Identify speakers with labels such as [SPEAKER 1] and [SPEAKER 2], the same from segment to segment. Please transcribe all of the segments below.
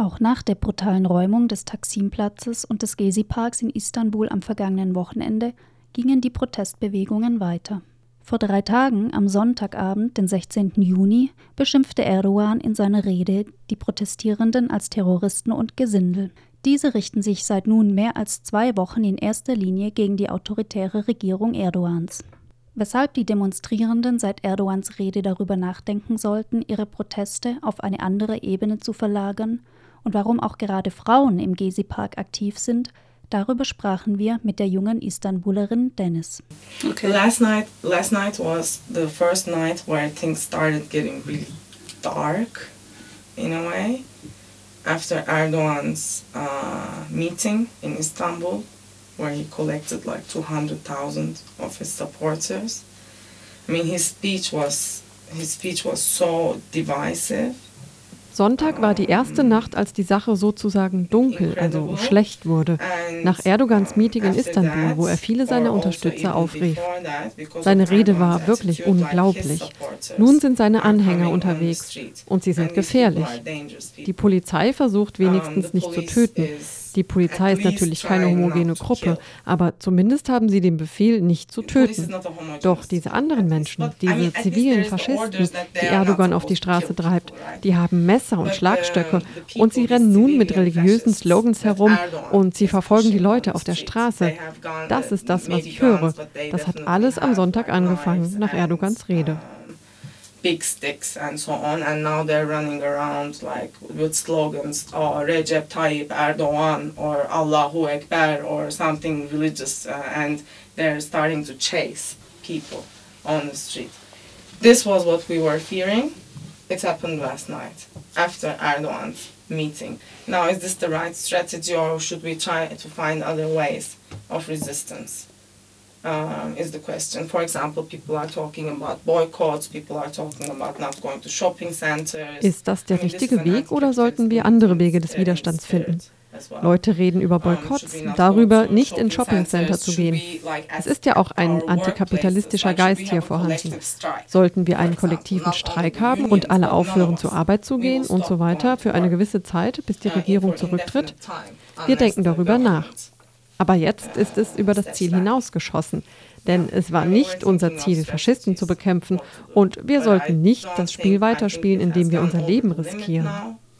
[SPEAKER 1] Auch nach der brutalen Räumung des Taksim-Platzes und des Gezi-Parks in Istanbul am vergangenen Wochenende gingen die Protestbewegungen weiter. Vor drei Tagen, am Sonntagabend, den 16. Juni, beschimpfte Erdogan in seiner Rede die Protestierenden als Terroristen und Gesindel. Diese richten sich seit nun mehr als zwei Wochen in erster Linie gegen die autoritäre Regierung Erdogans. Weshalb die Demonstrierenden seit Erdogans Rede darüber nachdenken sollten, ihre Proteste auf eine andere Ebene zu verlagern und warum auch gerade Frauen im Gezi-Park aktiv sind, darüber sprachen wir mit der jungen Istanbulerin Dennis.
[SPEAKER 2] Okay, last night, last night was the first night where things started getting really dark in a way. After Erdogan's uh, meeting in Istanbul, where he collected like 200,000 of his supporters. I mean, his speech was his speech was so divisive
[SPEAKER 3] Sonntag war die erste Nacht, als die Sache sozusagen dunkel, also schlecht wurde, nach Erdogans Meeting in Istanbul, wo er viele seiner Unterstützer aufrief. Seine Rede war wirklich unglaublich. Nun sind seine Anhänger unterwegs und sie sind gefährlich. Die Polizei versucht wenigstens nicht zu töten. Die Polizei ist natürlich keine homogene Gruppe, aber zumindest haben sie den Befehl, nicht zu töten. Doch diese anderen Menschen, diese zivilen Faschisten, die Erdogan auf die Straße treibt, die haben Messer und Schlagstöcke und sie rennen nun mit religiösen Slogans herum und sie verfolgen die Leute auf der Straße. Das ist das, was ich höre. Das hat alles am Sonntag angefangen, nach Erdogans Rede.
[SPEAKER 2] Big sticks and so on, and now they're running around like with slogans, oh, Recep Tayyip Erdogan or Allahu Ekber or something religious, uh, and they're starting to chase people on the street. This was what we were fearing. It happened last night after Erdogan's meeting. Now, is this the right strategy, or should we try to find other ways of resistance? Um, is the question. For example, people are talking about boycotts, people are talking about not going to shopping centers.
[SPEAKER 3] Ist das der richtige Weg oder sollten wir andere Wege des Widerstands finden? Leute reden über Boykotts, darüber, nicht in Shoppingcenter zu gehen. Es ist ja auch ein antikapitalistischer Geist hier vorhanden. Sollten wir einen kollektiven Streik haben und alle aufhören, zur Arbeit zu gehen und so weiter für eine gewisse Zeit, bis die Regierung zurücktritt? Wir denken darüber nach. Aber jetzt ist es über das Ziel hinausgeschossen. Denn es war nicht unser Ziel, Faschisten zu bekämpfen. Und wir sollten nicht das Spiel weiterspielen, indem wir unser Leben riskieren.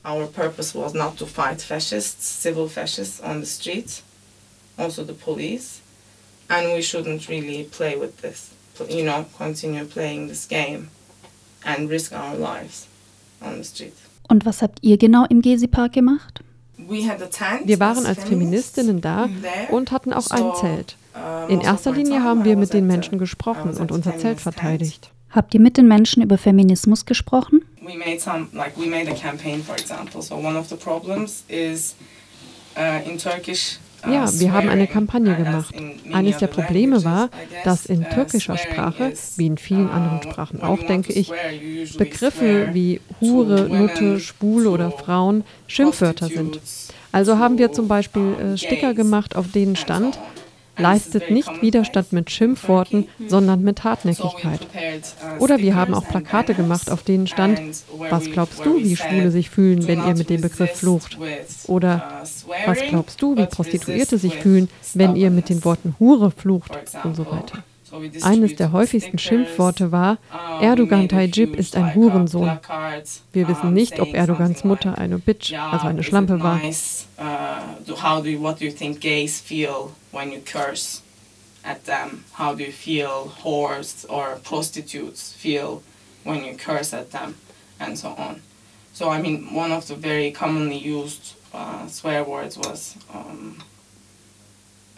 [SPEAKER 3] Our purpose was not to fight fascists, civil fascists on the streets, also the police. And we shouldn't really play with this, you know, continue playing this game and risk our lives on the street.
[SPEAKER 1] Und was habt ihr genau im Gezi-Park gemacht?
[SPEAKER 3] Wir waren als Feministinnen da und hatten auch ein Zelt. In erster Linie haben wir mit den Menschen gesprochen und unser Zelt verteidigt.
[SPEAKER 1] Habt ihr mit den Menschen über Feminismus gesprochen?
[SPEAKER 2] Uh, in Turkish
[SPEAKER 3] ja, wir haben eine Kampagne gemacht. Eines der Probleme war, dass in türkischer Sprache, wie in vielen anderen Sprachen auch, denke ich, Begriffe wie Hure, Nutte, Spule oder Frauen Schimpfwörter sind. Also haben wir zum Beispiel äh, Sticker gemacht, auf denen stand, leistet nicht Widerstand mit Schimpfworten, sondern mit Hartnäckigkeit. Oder wir haben auch Plakate gemacht, auf denen stand, was glaubst du, wie Schwule sich fühlen, wenn ihr mit dem Begriff flucht? Oder was glaubst du, wie Prostituierte sich fühlen, wenn ihr mit den Worten Hure flucht und so weiter. Eines der häufigsten Schimpfworte war, Erdogan Tayyip ist ein Hurensohn. Wir wissen nicht, ob Erdogans Mutter eine Bitch, also eine Schlampe war. at them? How do you feel whores or prostitutes feel when you curse at them, and so on. So, I mean, one of the very commonly used uh, swear words was um,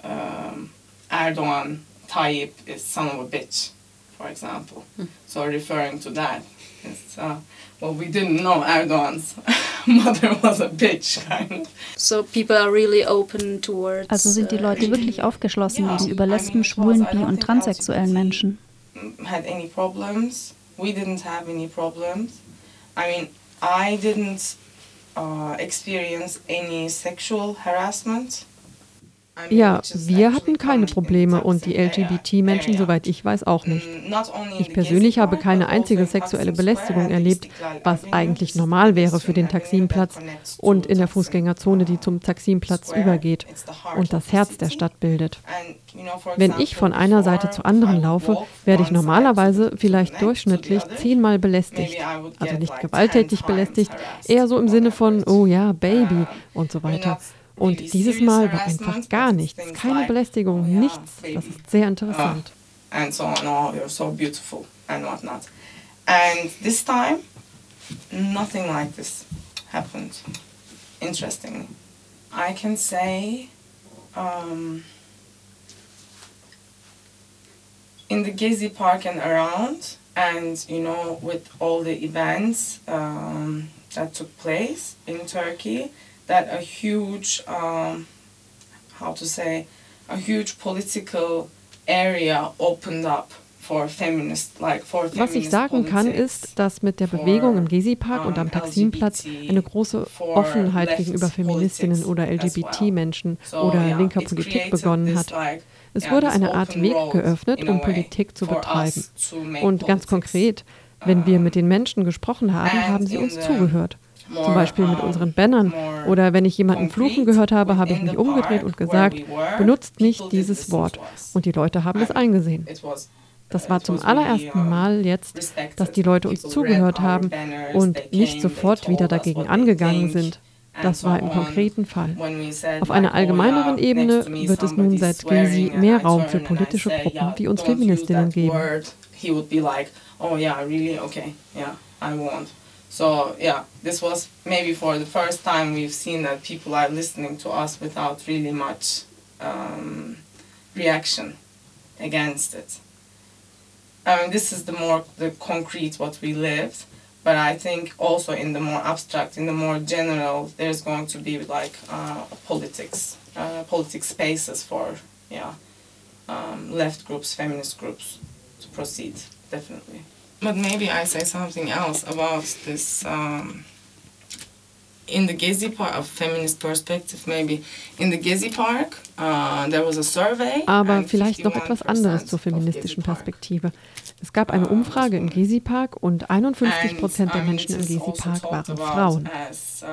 [SPEAKER 3] um, Erdogan Tayyip is son of a bitch, for example. Hmm. So referring to that, it's, uh, well, we didn't know Erdogan's mother was a bitch, kind of.
[SPEAKER 1] So people are really open towards. Also sind die Leute wirklich aufgeschlossen yeah, gegenüber Lesben, Schwulen, Bi- und transsexuellen Menschen.
[SPEAKER 2] Had any problems? We didn't have any problems. I mean, I didn't uh, experience any sexual harassment.
[SPEAKER 3] Ja, wir hatten keine Probleme und die LGBT-Menschen, soweit ich weiß, auch nicht. Mm, ich persönlich habe keine also einzige sexuelle Belästigung erlebt, was eigentlich normal wäre für den Taximplatz und in der Fußgängerzone, die zum Taximplatz übergeht und das Herz der Stadt bildet. Wenn ich von einer Seite zur anderen laufe, werde ich normalerweise vielleicht durchschnittlich zehnmal belästigt. Also nicht gewalttätig belästigt, eher so im Sinne von, oh ja, Baby und so weiter. Und dieses Mal war einfach gar nichts, keine Belästigung, oh nichts. Das ist sehr interessant.
[SPEAKER 2] And so on, oh, you're so beautiful and whatnot. And this time, nothing like this happened, interestingly. I can say um, in the Gezi Park and around, and you know, with all the events um, that took place in Turkey, that a huge, um, how to say, a huge political area opened up
[SPEAKER 3] Was ich sagen kann, ist, dass mit der Bewegung im Gezi-Park und am Taksimplatz eine große Offenheit gegenüber Feministinnen oder LGBT-Menschen oder linker Politik begonnen hat. Es wurde eine Art Weg geöffnet, um Politik zu betreiben. Und ganz konkret, wenn wir mit den Menschen gesprochen haben, haben sie uns zugehört. Zum Beispiel mit unseren Bannern. Oder wenn ich jemanden fluchen gehört habe, habe ich mich umgedreht und gesagt, benutzt nicht dieses Wort. Und die Leute haben es eingesehen. Das war zum allerersten Mal jetzt, dass die Leute uns zugehört haben und nicht sofort wieder dagegen angegangen sind. Das war im konkreten Fall. Auf einer allgemeineren Ebene wird es nun seit Gysi mehr Raum für politische Gruppen wie uns Feministinnen geben.
[SPEAKER 2] So yeah, this was maybe for the first time we've seen that people are listening to us without really much um, reaction against it. I mean, this is the more the concrete what we lived, but I think also in the more abstract, in the more general, there's going to be like uh, politics, uh, politics spaces for yeah, um, left groups, feminist groups to proceed definitely. But maybe I say something else about this. Um, in the Gezi Park, a feminist perspective maybe. In the Gezi Park, uh, there was a survey.
[SPEAKER 3] Aber vielleicht noch etwas anderes zur feministischen Perspektive. Es gab eine Umfrage im Gezi Park und 51 Prozent der Menschen im Gezi also Park waren Frauen.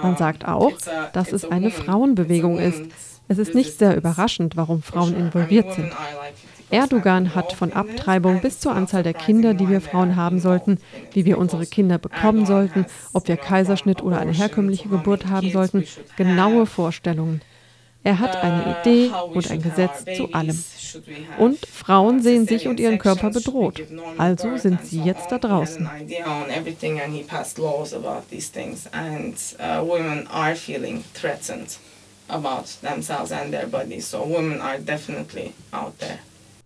[SPEAKER 3] Man sagt auch, dass es eine Frauenbewegung ist. Es ist nicht sehr überraschend, warum Frauen involviert sind. Erdogan hat von Abtreibung bis zur Anzahl der Kinder, die wir Frauen haben sollten, wie wir unsere Kinder bekommen sollten, ob wir Kaiserschnitt oder eine herkömmliche Geburt haben sollten, genaue Vorstellungen. Er hat eine Idee und ein Gesetz zu allem. Und Frauen sehen sich und ihren Körper bedroht. Also sind sie jetzt da draußen.
[SPEAKER 1] about themselves and their bodies. So women are definitely out there.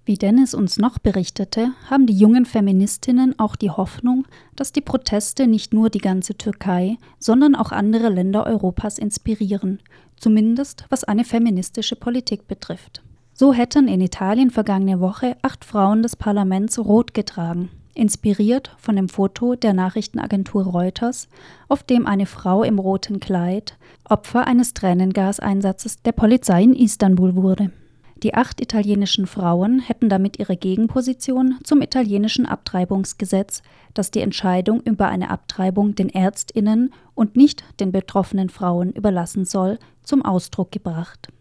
[SPEAKER 1] Wie Dennis uns noch berichtete, haben die jungen Feministinnen auch die Hoffnung, dass die Proteste nicht nur die ganze Türkei, sondern auch andere Länder Europas inspirieren, zumindest was eine feministische Politik betrifft. So hätten in Italien vergangene Woche acht Frauen des Parlaments rot getragen, inspiriert von dem Foto der Nachrichtenagentur Reuters, auf dem eine Frau im roten Kleid Opfer eines Tränengaseinsatzes der Polizei in Istanbul wurde. Die acht italienischen Frauen hätten damit ihre Gegenposition zum italienischen Abtreibungsgesetz, das die Entscheidung über eine Abtreibung den Ärztinnen und nicht den betroffenen Frauen überlassen soll, zum Ausdruck gebracht